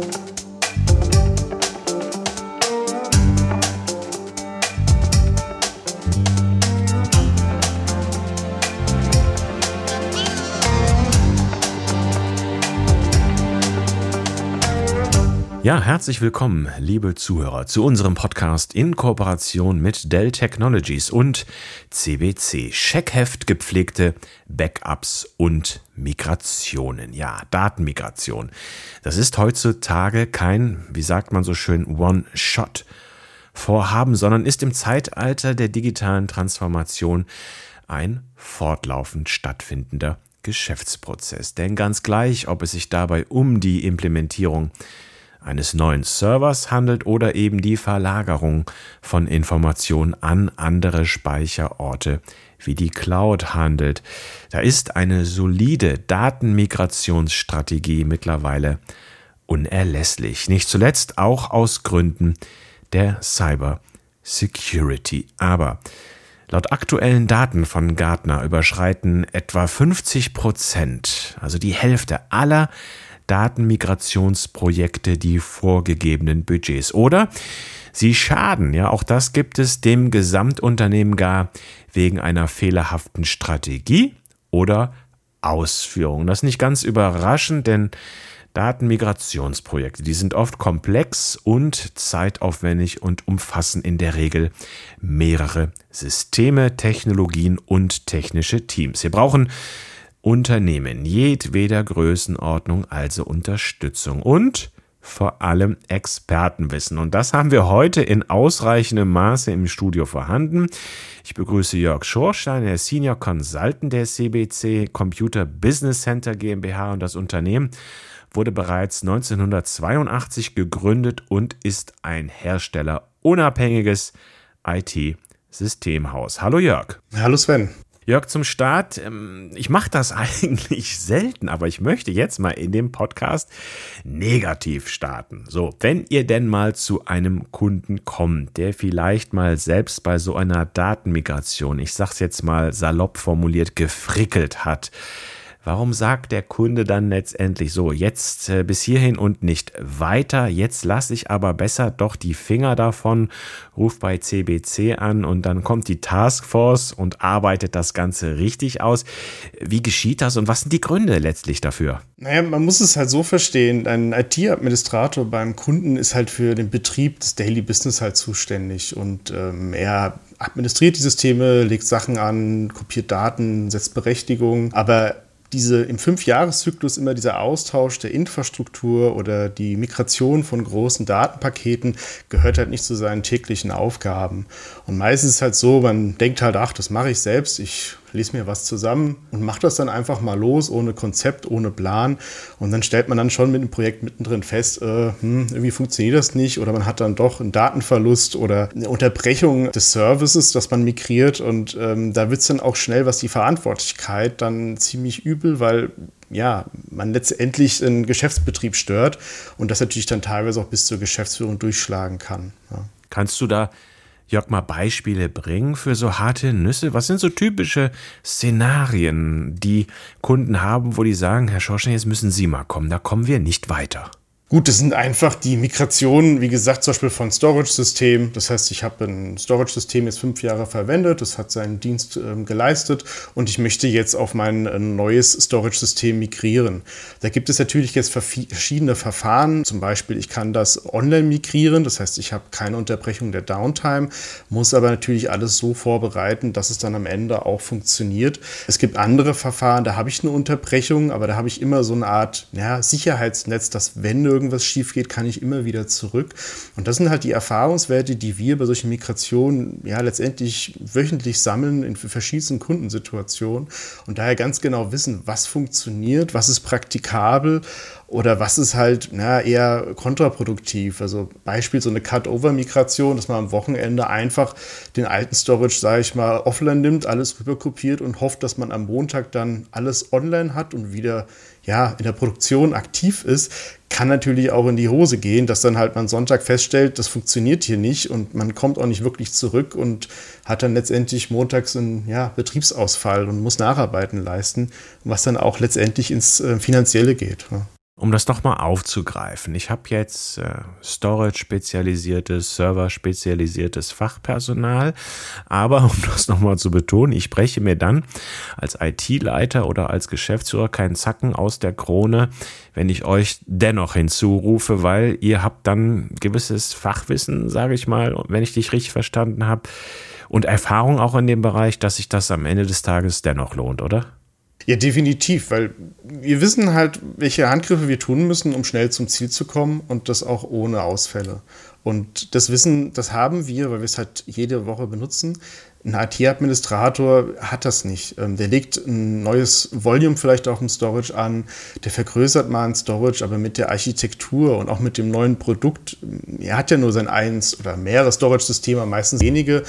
Thank you Ja, herzlich willkommen, liebe Zuhörer, zu unserem Podcast in Kooperation mit Dell Technologies und CBC. Checkheft gepflegte Backups und Migrationen. Ja, Datenmigration. Das ist heutzutage kein, wie sagt man so schön, One-Shot. Vorhaben, sondern ist im Zeitalter der digitalen Transformation ein fortlaufend stattfindender Geschäftsprozess. Denn ganz gleich, ob es sich dabei um die Implementierung eines neuen Servers handelt oder eben die Verlagerung von Informationen an andere Speicherorte wie die Cloud handelt. Da ist eine solide Datenmigrationsstrategie mittlerweile unerlässlich. Nicht zuletzt auch aus Gründen der Cyber Security. Aber Laut aktuellen Daten von Gartner überschreiten etwa 50 Prozent, also die Hälfte aller Datenmigrationsprojekte die vorgegebenen Budgets. Oder sie schaden, ja, auch das gibt es dem Gesamtunternehmen gar wegen einer fehlerhaften Strategie oder Ausführung. Das ist nicht ganz überraschend, denn Datenmigrationsprojekte, die sind oft komplex und zeitaufwendig und umfassen in der Regel mehrere Systeme, Technologien und technische Teams. Wir brauchen Unternehmen jedweder Größenordnung also Unterstützung und vor allem Expertenwissen. Und das haben wir heute in ausreichendem Maße im Studio vorhanden. Ich begrüße Jörg Schorstein, der Senior Consultant der CBC Computer Business Center GmbH und das Unternehmen wurde bereits 1982 gegründet und ist ein herstellerunabhängiges IT-Systemhaus. Hallo Jörg. Hallo Sven. Jörg, zum Start, ähm, ich mache das eigentlich selten, aber ich möchte jetzt mal in dem Podcast negativ starten. So, wenn ihr denn mal zu einem Kunden kommt, der vielleicht mal selbst bei so einer Datenmigration, ich sag's jetzt mal salopp formuliert, gefrickelt hat, Warum sagt der Kunde dann letztendlich so, jetzt äh, bis hierhin und nicht weiter, jetzt lasse ich aber besser doch die Finger davon, ruft bei CBC an und dann kommt die Taskforce und arbeitet das Ganze richtig aus. Wie geschieht das und was sind die Gründe letztlich dafür? Naja, man muss es halt so verstehen, ein IT-Administrator beim Kunden ist halt für den Betrieb des Daily Business halt zuständig und ähm, er administriert die Systeme, legt Sachen an, kopiert Daten, setzt Berechtigungen, aber diese im Fünfjahreszyklus immer dieser Austausch der Infrastruktur oder die Migration von großen Datenpaketen gehört halt nicht zu seinen täglichen Aufgaben. Und meistens ist es halt so, man denkt halt, ach, das mache ich selbst, ich lese mir was zusammen und mache das dann einfach mal los, ohne Konzept, ohne Plan. Und dann stellt man dann schon mit dem Projekt mittendrin fest, äh, hm, irgendwie funktioniert das nicht oder man hat dann doch einen Datenverlust oder eine Unterbrechung des Services, das man migriert. Und ähm, da wird es dann auch schnell, was die Verantwortlichkeit dann ziemlich übel, weil ja, man letztendlich einen Geschäftsbetrieb stört und das natürlich dann teilweise auch bis zur Geschäftsführung durchschlagen kann. Ja. Kannst du da Jörg, mal Beispiele bringen für so harte Nüsse? Was sind so typische Szenarien, die Kunden haben, wo die sagen, Herr Schorschen, jetzt müssen Sie mal kommen, da kommen wir nicht weiter? Gut, das sind einfach die Migrationen, wie gesagt, zum Beispiel von Storage-System. Das heißt, ich habe ein Storage-System jetzt fünf Jahre verwendet, das hat seinen Dienst äh, geleistet und ich möchte jetzt auf mein äh, neues Storage-System migrieren. Da gibt es natürlich jetzt verschiedene Verfahren. Zum Beispiel, ich kann das online migrieren, das heißt, ich habe keine Unterbrechung der Downtime, muss aber natürlich alles so vorbereiten, dass es dann am Ende auch funktioniert. Es gibt andere Verfahren, da habe ich eine Unterbrechung, aber da habe ich immer so eine Art ja, Sicherheitsnetz, dass wenn irgendwas schief geht, kann ich immer wieder zurück. Und das sind halt die Erfahrungswerte, die wir bei solchen Migrationen ja letztendlich wöchentlich sammeln in verschiedensten Kundensituationen und daher ganz genau wissen, was funktioniert, was ist praktikabel oder was ist halt na, eher kontraproduktiv. Also Beispiel so eine Cut-Over-Migration, dass man am Wochenende einfach den alten Storage, sage ich mal, offline nimmt, alles rüberkopiert und hofft, dass man am Montag dann alles online hat und wieder ja, in der Produktion aktiv ist, kann natürlich auch in die Hose gehen, dass dann halt man Sonntag feststellt, das funktioniert hier nicht und man kommt auch nicht wirklich zurück und hat dann letztendlich montags einen ja, Betriebsausfall und muss Nacharbeiten leisten, was dann auch letztendlich ins äh, Finanzielle geht. Ja. Um das nochmal aufzugreifen, ich habe jetzt äh, Storage-spezialisiertes, Server-spezialisiertes Fachpersonal, aber um das nochmal zu betonen, ich breche mir dann als IT-Leiter oder als Geschäftsführer keinen Zacken aus der Krone, wenn ich euch dennoch hinzurufe, weil ihr habt dann gewisses Fachwissen, sage ich mal, wenn ich dich richtig verstanden habe, und Erfahrung auch in dem Bereich, dass sich das am Ende des Tages dennoch lohnt, oder? Ja, definitiv, weil wir wissen halt, welche Handgriffe wir tun müssen, um schnell zum Ziel zu kommen und das auch ohne Ausfälle. Und das Wissen, das haben wir, weil wir es halt jede Woche benutzen. Ein IT-Administrator hat das nicht. Ähm, der legt ein neues Volume vielleicht auch im Storage an, der vergrößert mal ein Storage, aber mit der Architektur und auch mit dem neuen Produkt, er hat ja nur sein eins oder mehrere Storage-Systeme, meistens wenige,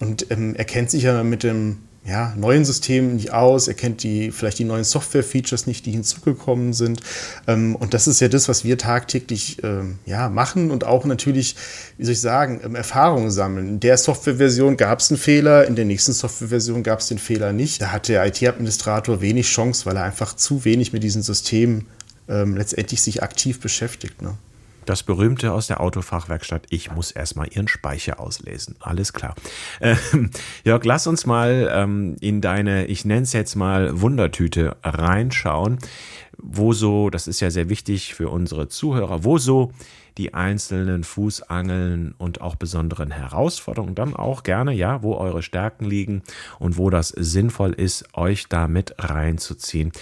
und ähm, er kennt sich ja mit dem ja, neuen Systemen nicht aus, er kennt die, vielleicht die neuen Software-Features nicht, die hinzugekommen sind. Ähm, und das ist ja das, was wir tagtäglich ähm, ja, machen und auch natürlich, wie soll ich sagen, ähm, Erfahrungen sammeln. In der Software-Version gab es einen Fehler, in der nächsten Software-Version gab es den Fehler nicht. Da hat der IT-Administrator wenig Chance, weil er einfach zu wenig mit diesen Systemen ähm, letztendlich sich aktiv beschäftigt. Ne? Das berühmte aus der Autofachwerkstatt, ich muss erstmal Ihren Speicher auslesen. Alles klar. Ähm, Jörg, lass uns mal ähm, in deine, ich nenne es jetzt mal Wundertüte reinschauen, wo so, das ist ja sehr wichtig für unsere Zuhörer, wo so die einzelnen Fußangeln und auch besonderen Herausforderungen dann auch gerne, ja, wo eure Stärken liegen und wo das sinnvoll ist, euch da mit reinzuziehen.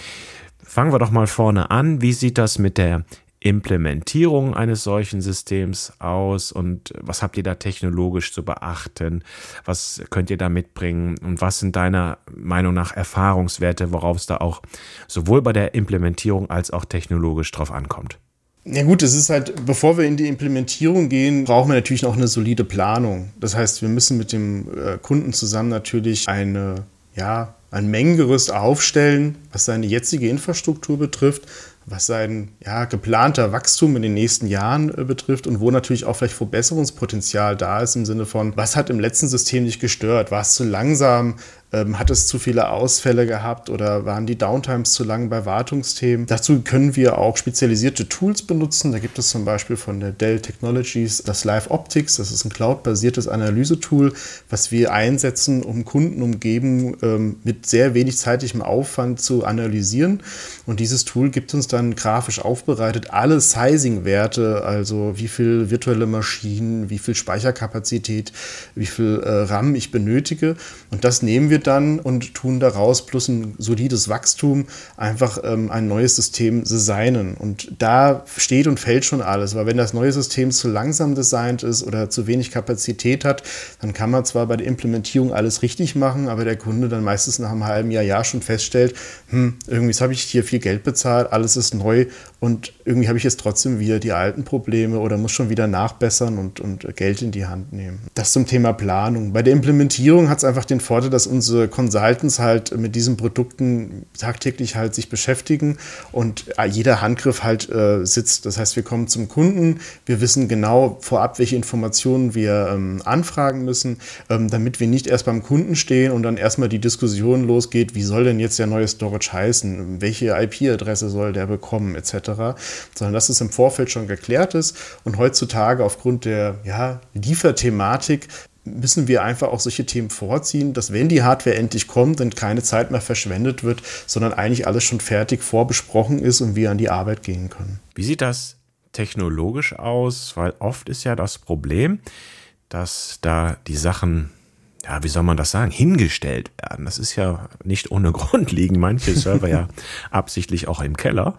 Fangen wir doch mal vorne an. Wie sieht das mit der Implementierung eines solchen Systems aus und was habt ihr da technologisch zu beachten? Was könnt ihr da mitbringen und was sind deiner Meinung nach Erfahrungswerte, worauf es da auch sowohl bei der Implementierung als auch technologisch drauf ankommt? Ja gut, es ist halt, bevor wir in die Implementierung gehen, brauchen wir natürlich noch eine solide Planung. Das heißt, wir müssen mit dem äh, Kunden zusammen natürlich eine, ja, ein Mengengerüst aufstellen, was seine jetzige Infrastruktur betrifft, was sein ja, geplanter Wachstum in den nächsten Jahren äh, betrifft und wo natürlich auch vielleicht Verbesserungspotenzial da ist im Sinne von, was hat im letzten System nicht gestört? War es zu langsam? Ähm, hat es zu viele Ausfälle gehabt oder waren die Downtimes zu lang bei Wartungsthemen? Dazu können wir auch spezialisierte Tools benutzen. Da gibt es zum Beispiel von der Dell Technologies das Live Optics. Das ist ein cloud-basiertes Analysetool, was wir einsetzen, um Kunden umgeben ähm, mit sehr wenig zeitlichem Aufwand zu analysieren. Und dieses Tool gibt uns dann grafisch aufbereitet alle Sizing-Werte, also wie viel virtuelle Maschinen, wie viel Speicherkapazität, wie viel äh, RAM ich benötige. Und das nehmen wir dann und tun daraus plus ein solides Wachstum einfach ähm, ein neues System designen. Und da steht und fällt schon alles, weil wenn das neue System zu langsam designt ist oder zu wenig Kapazität hat, dann kann man zwar bei der Implementierung alles richtig machen, aber der Kunde dann meistens nach einem halben Jahr, Jahr schon feststellt, hm, irgendwie habe ich hier viel Geld bezahlt, alles ist neu und irgendwie habe ich jetzt trotzdem wieder die alten Probleme oder muss schon wieder nachbessern und, und Geld in die Hand nehmen. Das zum Thema Planung. Bei der Implementierung hat es einfach den Vorteil, dass unsere Consultants halt mit diesen Produkten tagtäglich halt sich beschäftigen und jeder Handgriff halt äh, sitzt. Das heißt, wir kommen zum Kunden, wir wissen genau vorab, welche Informationen wir ähm, anfragen müssen, ähm, damit wir nicht erst beim Kunden stehen und dann erstmal die Diskussion losgeht, wie soll denn jetzt der neue Storage heißen, welche IP-Adresse soll der bekommen, etc sondern dass es im Vorfeld schon geklärt ist. Und heutzutage aufgrund der ja, Lieferthematik müssen wir einfach auch solche Themen vorziehen, dass wenn die Hardware endlich kommt, dann keine Zeit mehr verschwendet wird, sondern eigentlich alles schon fertig vorbesprochen ist und wir an die Arbeit gehen können. Wie sieht das technologisch aus? Weil oft ist ja das Problem, dass da die Sachen ja, wie soll man das sagen, hingestellt werden. Das ist ja nicht ohne Grund, liegen manche Server ja absichtlich auch im Keller.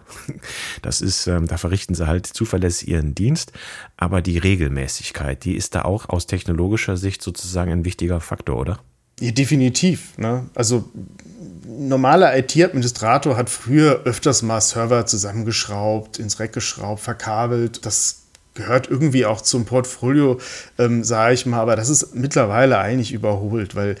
Das ist, ähm, da verrichten sie halt zuverlässig ihren Dienst. Aber die Regelmäßigkeit, die ist da auch aus technologischer Sicht sozusagen ein wichtiger Faktor, oder? Ja, definitiv. Ne? Also normaler IT-Administrator hat früher öfters mal Server zusammengeschraubt, ins Rack geschraubt, verkabelt. Das gehört irgendwie auch zum Portfolio, ähm, sage ich mal, aber das ist mittlerweile eigentlich überholt, weil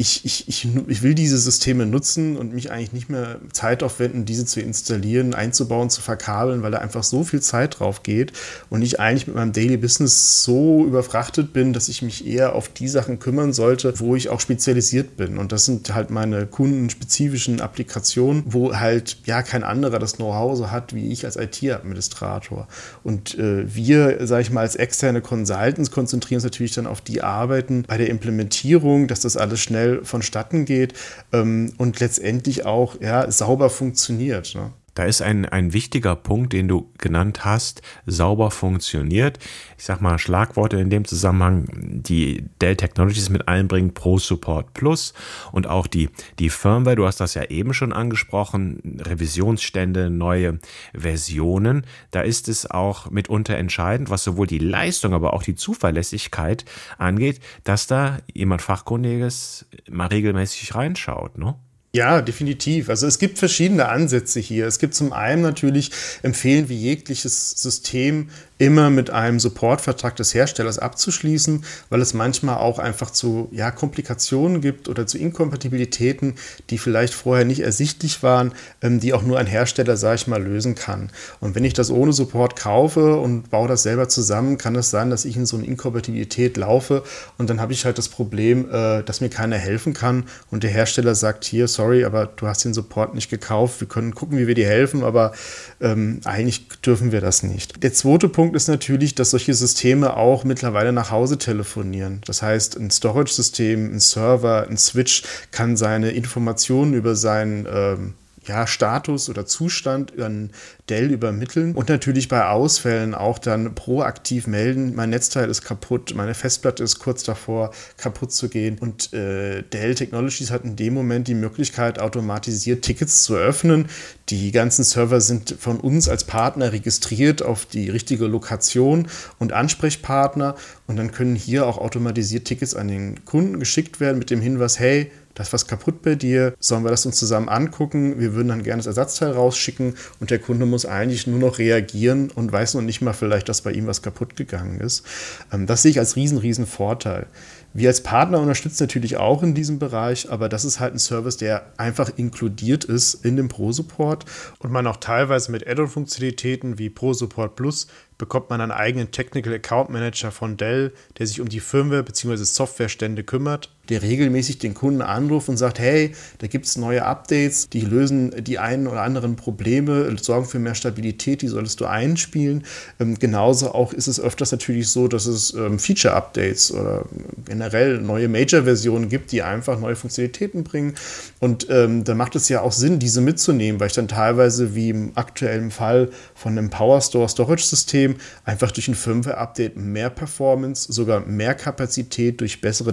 ich, ich, ich, ich will diese Systeme nutzen und mich eigentlich nicht mehr Zeit aufwenden, diese zu installieren, einzubauen, zu verkabeln, weil da einfach so viel Zeit drauf geht und ich eigentlich mit meinem Daily Business so überfrachtet bin, dass ich mich eher auf die Sachen kümmern sollte, wo ich auch spezialisiert bin. Und das sind halt meine kundenspezifischen Applikationen, wo halt ja kein anderer das Know-how so hat wie ich als IT-Administrator. Und äh, wir, sage ich mal, als externe Consultants konzentrieren uns natürlich dann auf die Arbeiten bei der Implementierung, dass das alles schnell schnell vonstatten geht ähm, und letztendlich auch ja, sauber funktioniert. Ne? Da ist ein, ein wichtiger Punkt, den du genannt hast, sauber funktioniert. Ich sag mal Schlagworte in dem Zusammenhang, die Dell Technologies mit einbringen, Pro Support Plus und auch die, die Firmware, du hast das ja eben schon angesprochen, Revisionsstände, neue Versionen. Da ist es auch mitunter entscheidend, was sowohl die Leistung, aber auch die Zuverlässigkeit angeht, dass da jemand Fachkundiges mal regelmäßig reinschaut, ne? Ja, definitiv. Also es gibt verschiedene Ansätze hier. Es gibt zum einen natürlich empfehlen wir jegliches System immer mit einem Supportvertrag des Herstellers abzuschließen, weil es manchmal auch einfach zu ja, Komplikationen gibt oder zu Inkompatibilitäten, die vielleicht vorher nicht ersichtlich waren, ähm, die auch nur ein Hersteller, sage ich mal, lösen kann. Und wenn ich das ohne Support kaufe und baue das selber zusammen, kann es sein, dass ich in so eine Inkompatibilität laufe und dann habe ich halt das Problem, äh, dass mir keiner helfen kann und der Hersteller sagt hier, sorry, aber du hast den Support nicht gekauft, wir können gucken, wie wir dir helfen, aber ähm, eigentlich dürfen wir das nicht. Der zweite Punkt Punkt ist natürlich, dass solche Systeme auch mittlerweile nach Hause telefonieren. Das heißt, ein Storage-System, ein Server, ein Switch kann seine Informationen über sein ähm, ja, Status oder Zustand an Dell übermitteln und natürlich bei Ausfällen auch dann proaktiv melden, mein Netzteil ist kaputt, meine Festplatte ist kurz davor kaputt zu gehen und äh, Dell Technologies hat in dem Moment die Möglichkeit, automatisiert Tickets zu öffnen. Die ganzen Server sind von uns als Partner registriert auf die richtige Lokation und Ansprechpartner und dann können hier auch automatisiert Tickets an den Kunden geschickt werden mit dem Hinweis, hey, da ist was kaputt bei dir, sollen wir das uns zusammen angucken? Wir würden dann gerne das Ersatzteil rausschicken und der Kunde muss eigentlich nur noch reagieren und weiß noch nicht mal vielleicht, dass bei ihm was kaputt gegangen ist. Ähm, das sehe ich als riesen, riesen Vorteil. Wir als Partner unterstützen natürlich auch in diesem Bereich, aber das ist halt ein Service, der einfach inkludiert ist in dem Pro-Support und man auch teilweise mit Add-on-Funktionalitäten wie Pro-Support Plus bekommt man einen eigenen Technical Account Manager von Dell, der sich um die Firmware bzw. Softwarestände kümmert, der regelmäßig den Kunden anruft und sagt, hey, da gibt es neue Updates, die lösen die einen oder anderen Probleme, sorgen für mehr Stabilität, die solltest du einspielen. Ähm, genauso auch ist es öfters natürlich so, dass es ähm, Feature-Updates oder generell neue Major-Versionen gibt, die einfach neue Funktionalitäten bringen. Und ähm, da macht es ja auch Sinn, diese mitzunehmen, weil ich dann teilweise, wie im aktuellen Fall von einem PowerStore Storage-System, System einfach durch ein Firmware-Update mehr Performance, sogar mehr Kapazität durch bessere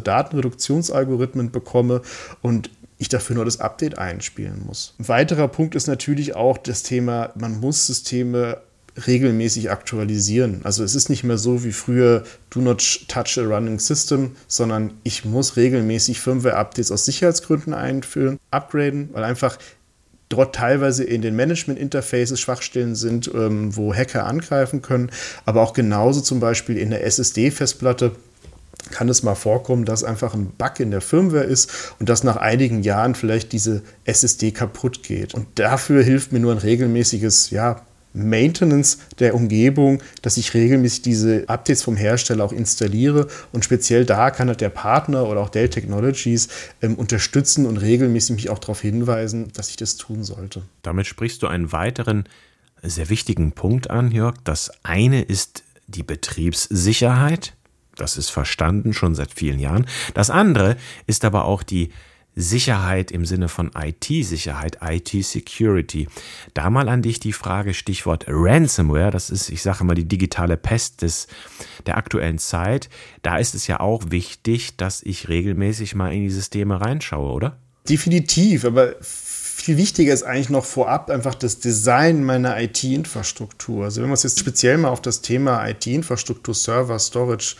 Datenreduktionsalgorithmen bekomme und ich dafür nur das Update einspielen muss. Ein weiterer Punkt ist natürlich auch das Thema, man muss Systeme regelmäßig aktualisieren. Also es ist nicht mehr so wie früher, do not touch a running system, sondern ich muss regelmäßig Firmware-Updates aus Sicherheitsgründen einführen, upgraden, weil einfach dort teilweise in den Management-Interfaces Schwachstellen sind, ähm, wo Hacker angreifen können, aber auch genauso zum Beispiel in der SSD-Festplatte kann es mal vorkommen, dass einfach ein Bug in der Firmware ist und dass nach einigen Jahren vielleicht diese SSD kaputt geht. Und dafür hilft mir nur ein regelmäßiges, ja, Maintenance der Umgebung, dass ich regelmäßig diese Updates vom Hersteller auch installiere und speziell da kann halt der Partner oder auch Dell Technologies ähm, unterstützen und regelmäßig mich auch darauf hinweisen, dass ich das tun sollte. Damit sprichst du einen weiteren sehr wichtigen Punkt an, Jörg. Das eine ist die Betriebssicherheit. Das ist verstanden schon seit vielen Jahren. Das andere ist aber auch die Sicherheit im Sinne von IT-Sicherheit, IT-Security. Da mal an dich die Frage, Stichwort Ransomware, das ist, ich sage mal, die digitale Pest des, der aktuellen Zeit. Da ist es ja auch wichtig, dass ich regelmäßig mal in die Systeme reinschaue, oder? Definitiv, aber viel wichtiger ist eigentlich noch vorab einfach das Design meiner IT-Infrastruktur. Also wenn wir uns jetzt speziell mal auf das Thema IT-Infrastruktur, Server, Storage,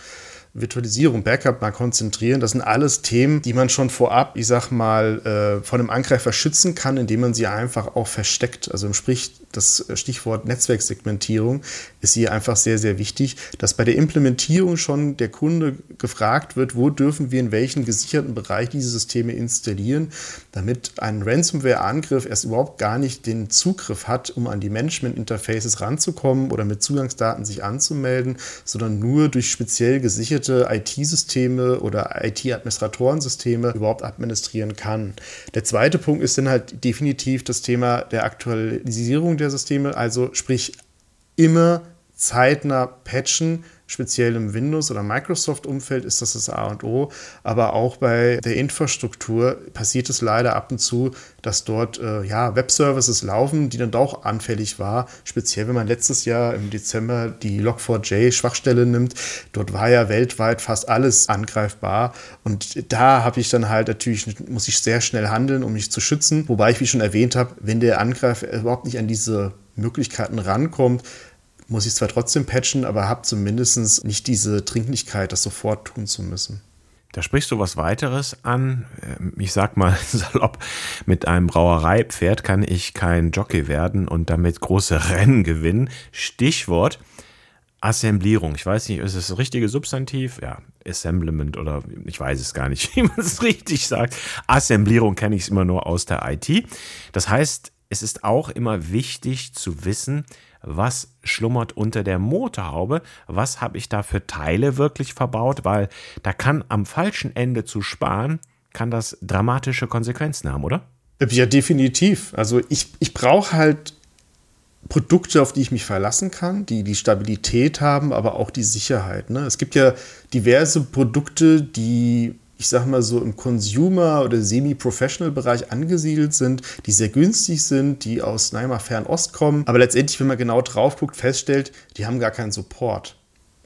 Virtualisierung, Backup mal konzentrieren. Das sind alles Themen, die man schon vorab, ich sag mal, äh, von einem Angreifer schützen kann, indem man sie einfach auch versteckt. Also sprich, das Stichwort Netzwerksegmentierung ist hier einfach sehr, sehr wichtig, dass bei der Implementierung schon der Kunde gefragt wird, wo dürfen wir in welchen gesicherten Bereich diese Systeme installieren, damit ein Ransomware-Angriff erst überhaupt gar nicht den Zugriff hat, um an die Management-Interfaces ranzukommen oder mit Zugangsdaten sich anzumelden, sondern nur durch speziell gesicherte IT-Systeme oder IT-Administratorensysteme überhaupt administrieren kann. Der zweite Punkt ist dann halt definitiv das Thema der Aktualisierung der Systeme, also sprich immer zeitnah patchen, speziell im Windows- oder Microsoft-Umfeld ist das das A und O, aber auch bei der Infrastruktur passiert es leider ab und zu, dass dort äh, ja, Web-Services laufen, die dann doch anfällig war, speziell wenn man letztes Jahr im Dezember die Log4j-Schwachstelle nimmt, dort war ja weltweit fast alles angreifbar. Und da habe ich dann halt natürlich, muss ich sehr schnell handeln, um mich zu schützen, wobei ich, wie schon erwähnt habe, wenn der Angreifer überhaupt nicht an diese Möglichkeiten rankommt, muss ich zwar trotzdem patchen, aber habe zumindest nicht diese Dringlichkeit, das sofort tun zu müssen. Da sprichst du was weiteres an. Ähm, ich sag mal salopp, mit einem Brauereipferd kann ich kein Jockey werden und damit große Rennen gewinnen. Stichwort Assemblierung. Ich weiß nicht, ist es das richtige Substantiv? Ja, Assemblement oder ich weiß es gar nicht, wie man es richtig sagt. Assemblierung kenne ich immer nur aus der IT. Das heißt, es ist auch immer wichtig zu wissen, was schlummert unter der Motorhaube, was habe ich da für Teile wirklich verbaut, weil da kann am falschen Ende zu sparen, kann das dramatische Konsequenzen haben, oder? Ja, definitiv. Also ich, ich brauche halt Produkte, auf die ich mich verlassen kann, die die Stabilität haben, aber auch die Sicherheit. Ne? Es gibt ja diverse Produkte, die ich sag mal so im Consumer- oder Semi-Professional-Bereich angesiedelt sind, die sehr günstig sind, die aus naja, Fernost kommen, aber letztendlich, wenn man genau drauf guckt, feststellt, die haben gar keinen Support.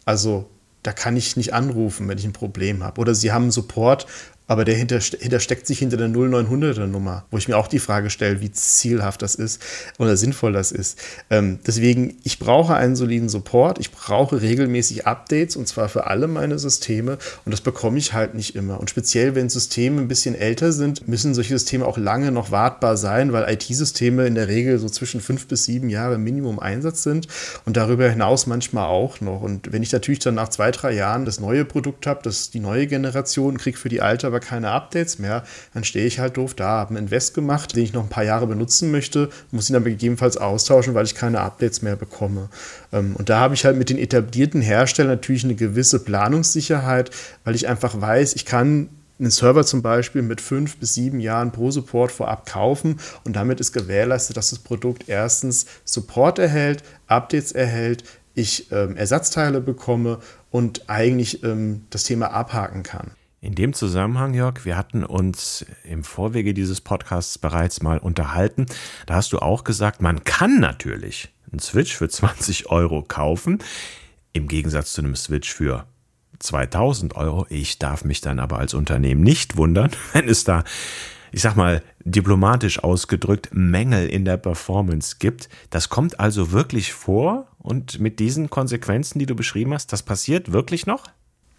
Also da kann ich nicht anrufen, wenn ich ein Problem habe. Oder sie haben Support, aber der hinter, hinter steckt sich hinter der 0900er Nummer, wo ich mir auch die Frage stelle, wie zielhaft das ist oder sinnvoll das ist. Ähm, deswegen, ich brauche einen soliden Support, ich brauche regelmäßig Updates und zwar für alle meine Systeme und das bekomme ich halt nicht immer. Und speziell, wenn Systeme ein bisschen älter sind, müssen solche Systeme auch lange noch wartbar sein, weil IT-Systeme in der Regel so zwischen fünf bis sieben Jahre Minimum Einsatz sind und darüber hinaus manchmal auch noch. Und wenn ich natürlich dann nach zwei, drei Jahren das neue Produkt habe, das die neue Generation, kriege für die alte aber aber keine Updates mehr, dann stehe ich halt doof da, habe einen Invest gemacht, den ich noch ein paar Jahre benutzen möchte, muss ihn dann gegebenenfalls austauschen, weil ich keine Updates mehr bekomme. Ähm, und da habe ich halt mit den etablierten Herstellern natürlich eine gewisse Planungssicherheit, weil ich einfach weiß, ich kann einen Server zum Beispiel mit fünf bis sieben Jahren pro Support vorab kaufen und damit ist gewährleistet, dass das Produkt erstens Support erhält, Updates erhält, ich ähm, Ersatzteile bekomme und eigentlich ähm, das Thema abhaken kann. In dem Zusammenhang, Jörg, wir hatten uns im Vorwege dieses Podcasts bereits mal unterhalten. Da hast du auch gesagt, man kann natürlich einen Switch für 20 Euro kaufen, im Gegensatz zu einem Switch für 2000 Euro. Ich darf mich dann aber als Unternehmen nicht wundern, wenn es da, ich sag mal, diplomatisch ausgedrückt, Mängel in der Performance gibt. Das kommt also wirklich vor und mit diesen Konsequenzen, die du beschrieben hast, das passiert wirklich noch?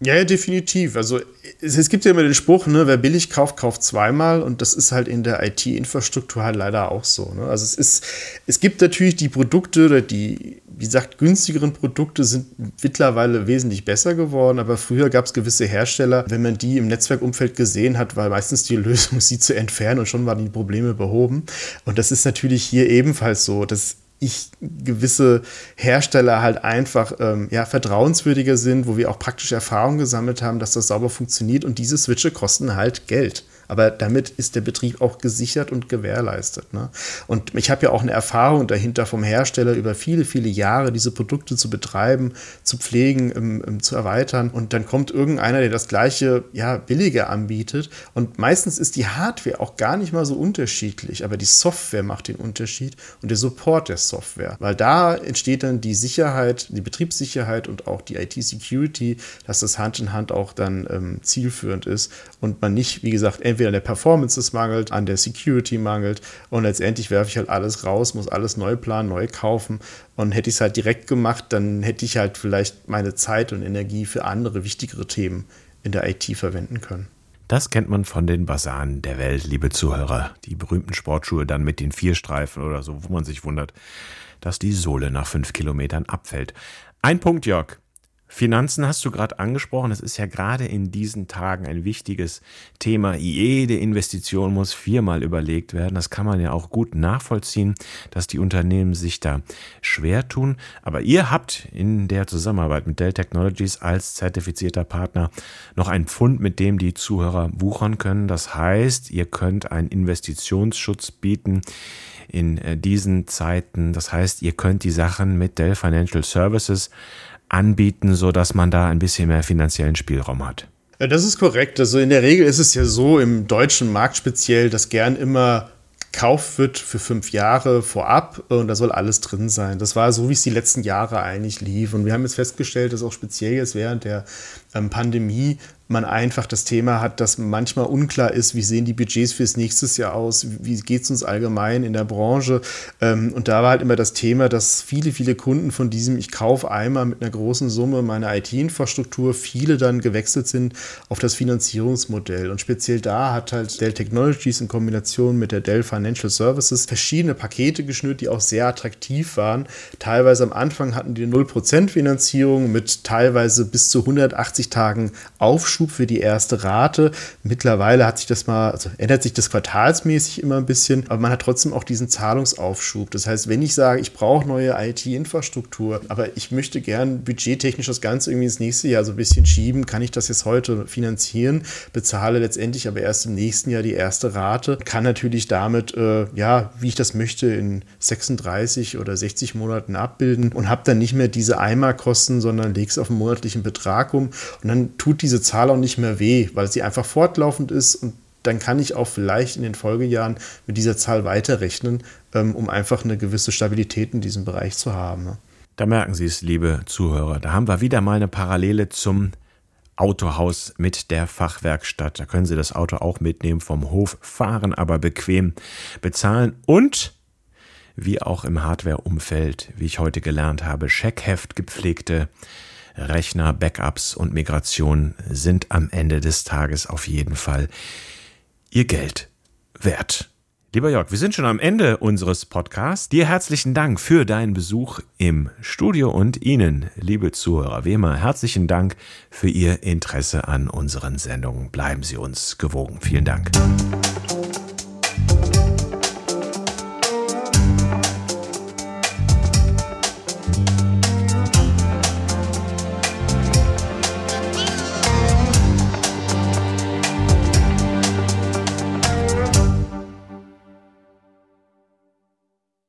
Ja, ja, definitiv. Also es, es, gibt ja immer den Spruch, ne, wer billig kauft, kauft zweimal und das ist halt in der IT-Infrastruktur halt leider auch so. Ne? Also es ist, es gibt natürlich die Produkte oder die, wie gesagt, günstigeren Produkte sind mittlerweile wesentlich besser geworden, aber früher gab es gewisse Hersteller, wenn man die im Netzwerkumfeld gesehen hat, war meistens die Lösung, sie zu entfernen und schon waren die Probleme behoben. Und das ist natürlich hier ebenfalls so. Das ich gewisse Hersteller halt einfach ähm, ja, vertrauenswürdiger sind, wo wir auch praktische Erfahrungen gesammelt haben, dass das sauber funktioniert und diese Switche kosten halt Geld. Aber damit ist der Betrieb auch gesichert und gewährleistet. Ne? Und ich habe ja auch eine Erfahrung dahinter vom Hersteller über viele, viele Jahre, diese Produkte zu betreiben, zu pflegen, ähm, ähm, zu erweitern. Und dann kommt irgendeiner, der das gleiche ja, billiger anbietet. Und meistens ist die Hardware auch gar nicht mal so unterschiedlich, aber die Software macht den Unterschied und der Support der Software. Weil da entsteht dann die Sicherheit, die Betriebssicherheit und auch die IT-Security, dass das Hand in Hand auch dann ähm, zielführend ist und man nicht, wie gesagt, entweder entweder an der Performance es mangelt, an der Security mangelt und letztendlich werfe ich halt alles raus, muss alles neu planen, neu kaufen und hätte ich es halt direkt gemacht, dann hätte ich halt vielleicht meine Zeit und Energie für andere wichtigere Themen in der IT verwenden können. Das kennt man von den Basaren der Welt, liebe Zuhörer. Die berühmten Sportschuhe dann mit den vier Streifen oder so, wo man sich wundert, dass die Sohle nach fünf Kilometern abfällt. Ein Punkt, Jörg. Finanzen hast du gerade angesprochen. Es ist ja gerade in diesen Tagen ein wichtiges Thema. Jede Investition muss viermal überlegt werden. Das kann man ja auch gut nachvollziehen, dass die Unternehmen sich da schwer tun. Aber ihr habt in der Zusammenarbeit mit Dell Technologies als zertifizierter Partner noch ein Pfund, mit dem die Zuhörer wuchern können. Das heißt, ihr könnt einen Investitionsschutz bieten in äh, diesen Zeiten. Das heißt, ihr könnt die Sachen mit Dell Financial Services anbieten, so dass man da ein bisschen mehr finanziellen Spielraum hat. Ja, das ist korrekt. Also in der Regel ist es ja so im deutschen Markt speziell, dass gern immer gekauft wird für fünf Jahre vorab und da soll alles drin sein. Das war so, wie es die letzten Jahre eigentlich lief. Und wir haben jetzt festgestellt, dass auch speziell jetzt während der ähm, Pandemie man einfach das Thema hat, dass manchmal unklar ist, wie sehen die Budgets fürs nächste Jahr aus, wie geht es uns allgemein in der Branche. Ähm, und da war halt immer das Thema, dass viele, viele Kunden von diesem, ich kaufe einmal mit einer großen Summe meine IT-Infrastruktur, viele dann gewechselt sind auf das Finanzierungsmodell. Und speziell da hat halt Dell Technologies in Kombination mit der Dell Financial Services verschiedene Pakete geschnürt, die auch sehr attraktiv waren. Teilweise am Anfang hatten die 0% Finanzierung mit teilweise bis zu 180 Tagen Aufschub Aufschub für die erste Rate. Mittlerweile hat sich das mal, also ändert sich das quartalsmäßig immer ein bisschen, aber man hat trotzdem auch diesen Zahlungsaufschub. Das heißt, wenn ich sage, ich brauche neue IT-Infrastruktur, aber ich möchte gern budgettechnisch das Ganze irgendwie ins nächste Jahr so ein bisschen schieben, kann ich das jetzt heute finanzieren, bezahle letztendlich aber erst im nächsten Jahr die erste Rate, kann natürlich damit, äh, ja, wie ich das möchte, in 36 oder 60 Monaten abbilden und habe dann nicht mehr diese Einmalkosten, sondern lege es auf einen monatlichen Betrag um und dann tut diese Zahl auch nicht mehr weh, weil sie einfach fortlaufend ist und dann kann ich auch vielleicht in den Folgejahren mit dieser Zahl weiterrechnen, ähm, um einfach eine gewisse Stabilität in diesem Bereich zu haben. Ne? Da merken Sie es, liebe Zuhörer. Da haben wir wieder mal eine Parallele zum Autohaus mit der Fachwerkstatt. Da können Sie das Auto auch mitnehmen, vom Hof fahren, aber bequem bezahlen und wie auch im Hardware-Umfeld, wie ich heute gelernt habe, Scheckheft gepflegte Rechner, Backups und Migration sind am Ende des Tages auf jeden Fall ihr Geld wert. Lieber Jörg, wir sind schon am Ende unseres Podcasts. Dir herzlichen Dank für deinen Besuch im Studio und Ihnen, liebe Zuhörer, wie immer, herzlichen Dank für Ihr Interesse an unseren Sendungen. Bleiben Sie uns gewogen. Vielen Dank.